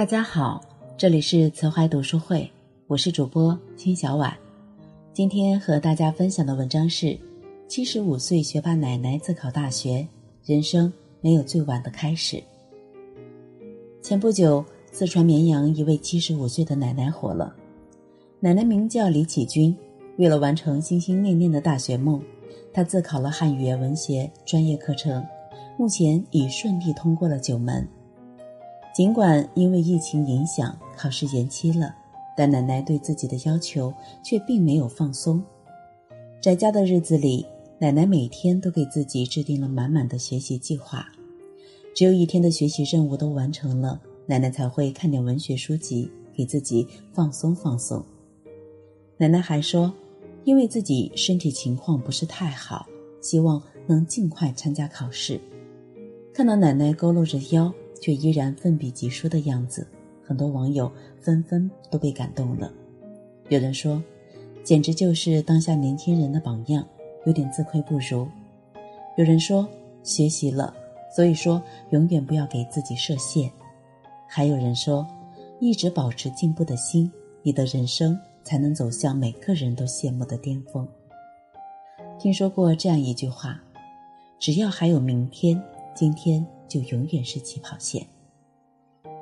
大家好，这里是慈怀读书会，我是主播金小婉。今天和大家分享的文章是：七十五岁学霸奶奶自考大学，人生没有最晚的开始。前不久，四川绵阳一位七十五岁的奶奶火了。奶奶名叫李启军，为了完成心心念念的大学梦，她自考了汉语言文学专业课程，目前已顺利通过了九门。尽管因为疫情影响考试延期了，但奶奶对自己的要求却并没有放松。在家的日子里，奶奶每天都给自己制定了满满的学习计划。只有一天的学习任务都完成了，奶奶才会看点文学书籍，给自己放松放松。奶奶还说，因为自己身体情况不是太好，希望能尽快参加考试。看到奶奶佝偻着腰。却依然奋笔疾书的样子，很多网友纷纷都被感动了。有人说，简直就是当下年轻人的榜样，有点自愧不如；有人说，学习了，所以说永远不要给自己设限；还有人说，一直保持进步的心，你的人生才能走向每个人都羡慕的巅峰。听说过这样一句话：只要还有明天，今天。就永远是起跑线。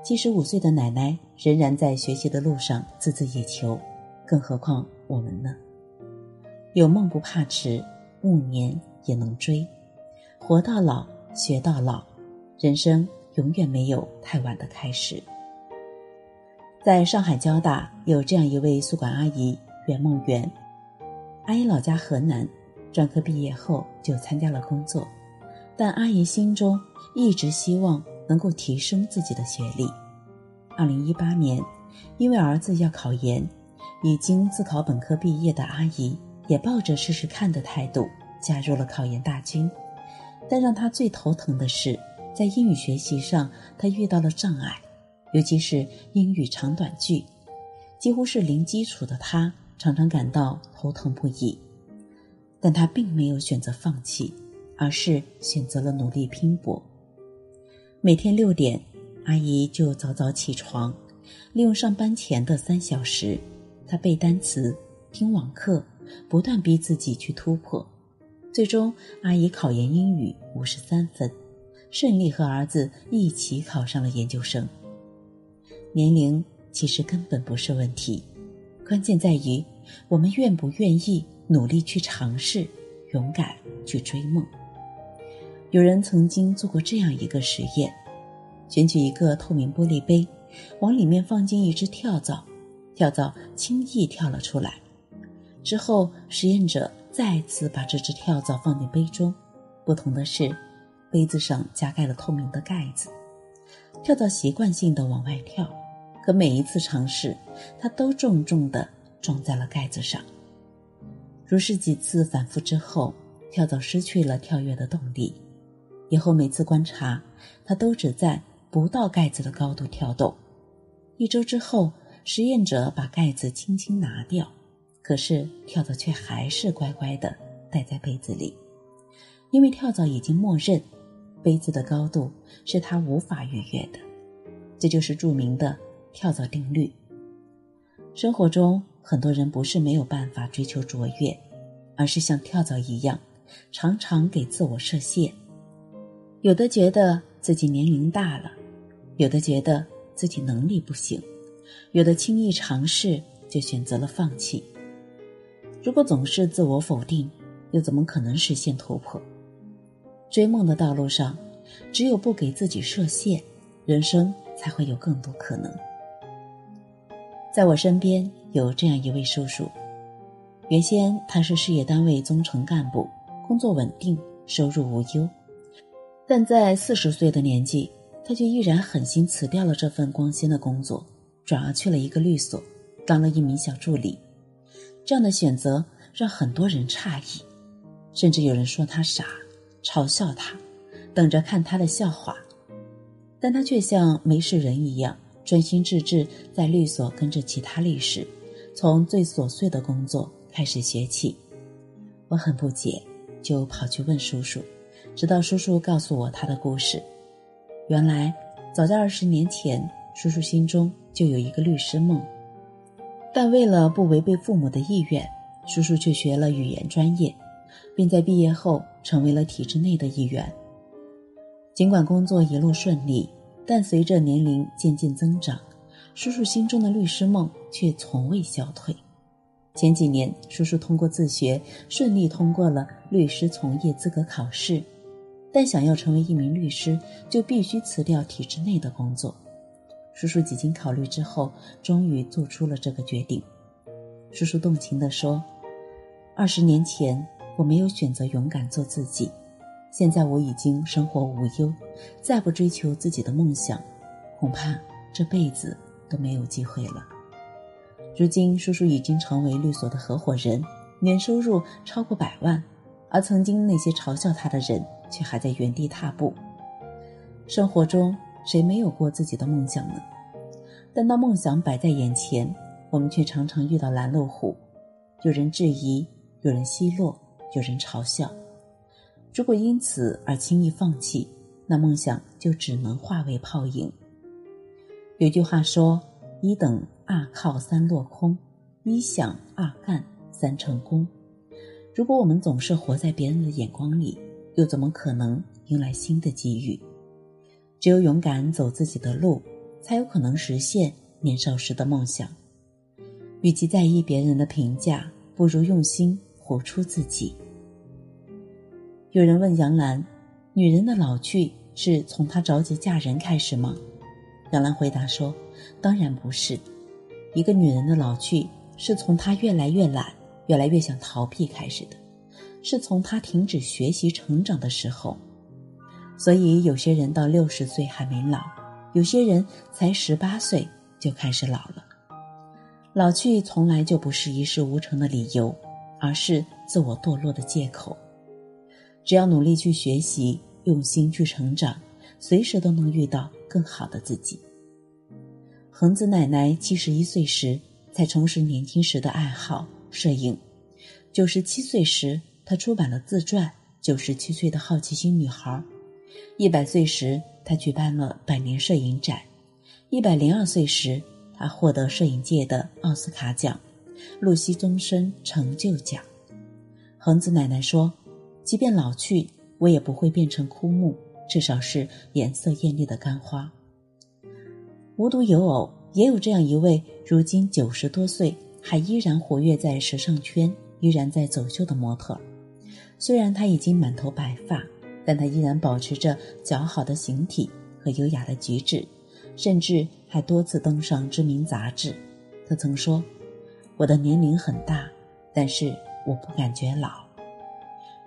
七十五岁的奶奶仍然在学习的路上孜孜以求，更何况我们呢？有梦不怕迟，暮年也能追。活到老，学到老，人生永远没有太晚的开始。在上海交大有这样一位宿管阿姨袁梦圆，阿姨老家河南，专科毕业后就参加了工作。但阿姨心中一直希望能够提升自己的学历。二零一八年，因为儿子要考研，已经自考本科毕业的阿姨也抱着试试看的态度加入了考研大军。但让她最头疼的是，在英语学习上她遇到了障碍，尤其是英语长短句，几乎是零基础的她常常感到头疼不已。但她并没有选择放弃。而是选择了努力拼搏。每天六点，阿姨就早早起床，利用上班前的三小时，她背单词、听网课，不断逼自己去突破。最终，阿姨考研英语五十三分，顺利和儿子一起考上了研究生。年龄其实根本不是问题，关键在于我们愿不愿意努力去尝试，勇敢去追梦。有人曾经做过这样一个实验：选取一个透明玻璃杯，往里面放进一只跳蚤，跳蚤轻易跳了出来。之后，实验者再次把这只跳蚤放进杯中，不同的是，杯子上加盖了透明的盖子。跳蚤习惯性的往外跳，可每一次尝试，它都重重的撞在了盖子上。如是几次反复之后，跳蚤失去了跳跃的动力。以后每次观察，它都只在不到盖子的高度跳动。一周之后，实验者把盖子轻轻拿掉，可是跳蚤却还是乖乖的待在杯子里，因为跳蚤已经默认，杯子的高度是它无法逾越的。这就是著名的跳蚤定律。生活中，很多人不是没有办法追求卓越，而是像跳蚤一样，常常给自我设限。有的觉得自己年龄大了，有的觉得自己能力不行，有的轻易尝试就选择了放弃。如果总是自我否定，又怎么可能实现突破？追梦的道路上，只有不给自己设限，人生才会有更多可能。在我身边有这样一位叔叔，原先他是事业单位中层干部，工作稳定，收入无忧。但在四十岁的年纪，他却毅然狠心辞掉了这份光鲜的工作，转而去了一个律所，当了一名小助理。这样的选择让很多人诧异，甚至有人说他傻，嘲笑他，等着看他的笑话。但他却像没事人一样，专心致志在律所跟着其他律师，从最琐碎的工作开始学起。我很不解，就跑去问叔叔。直到叔叔告诉我他的故事，原来早在二十年前，叔叔心中就有一个律师梦，但为了不违背父母的意愿，叔叔却学了语言专业，并在毕业后成为了体制内的一员。尽管工作一路顺利，但随着年龄渐渐增长，叔叔心中的律师梦却从未消退。前几年，叔叔通过自学顺利通过了律师从业资格考试，但想要成为一名律师，就必须辞掉体制内的工作。叔叔几经考虑之后，终于做出了这个决定。叔叔动情地说：“二十年前，我没有选择勇敢做自己。”现在我已经生活无忧，再不追求自己的梦想，恐怕这辈子都没有机会了。如今，叔叔已经成为律所的合伙人，年收入超过百万，而曾经那些嘲笑他的人，却还在原地踏步。生活中，谁没有过自己的梦想呢？但当梦想摆在眼前，我们却常常遇到拦路虎，有人质疑，有人奚落，有人嘲笑。如果因此而轻易放弃，那梦想就只能化为泡影。有句话说：“一等二靠三落空，一想二干三成功。”如果我们总是活在别人的眼光里，又怎么可能迎来新的机遇？只有勇敢走自己的路，才有可能实现年少时的梦想。与其在意别人的评价，不如用心活出自己。有人问杨澜：“女人的老去是从她着急嫁人开始吗？”杨澜回答说：“当然不是，一个女人的老去是从她越来越懒、越来越想逃避开始的，是从他停止学习成长的时候。所以，有些人到六十岁还没老，有些人才十八岁就开始老了。老去从来就不是一事无成的理由，而是自我堕落的借口。”只要努力去学习，用心去成长，随时都能遇到更好的自己。恒子奶奶七十一岁时才重拾年轻时的爱好摄影，九十七岁时她出版了自传《九十七岁的好奇心女孩》，一百岁时她举办了百年摄影展，一百零二岁时她获得摄影界的奥斯卡奖——露西终身成就奖。恒子奶奶说。即便老去，我也不会变成枯木，至少是颜色艳丽的干花。无独有偶，也有这样一位如今九十多岁还依然活跃在时尚圈、依然在走秀的模特。虽然他已经满头白发，但他依然保持着姣好的形体和优雅的举止，甚至还多次登上知名杂志。他曾说：“我的年龄很大，但是我不感觉老。”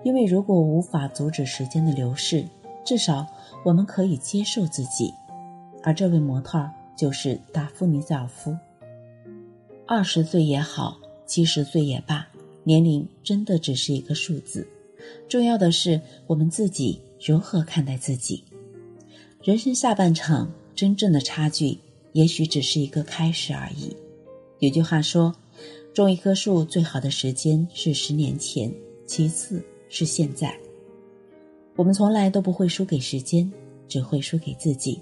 因为如果无法阻止时间的流逝，至少我们可以接受自己。而这位模特就是达芙妮·塞尔夫。二十岁也好，七十岁也罢，年龄真的只是一个数字。重要的是我们自己如何看待自己。人生下半场真正的差距，也许只是一个开始而已。有句话说：“种一棵树最好的时间是十年前，其次。”是现在，我们从来都不会输给时间，只会输给自己。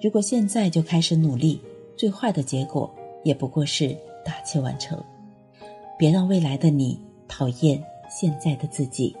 如果现在就开始努力，最坏的结果也不过是大器晚成。别让未来的你讨厌现在的自己。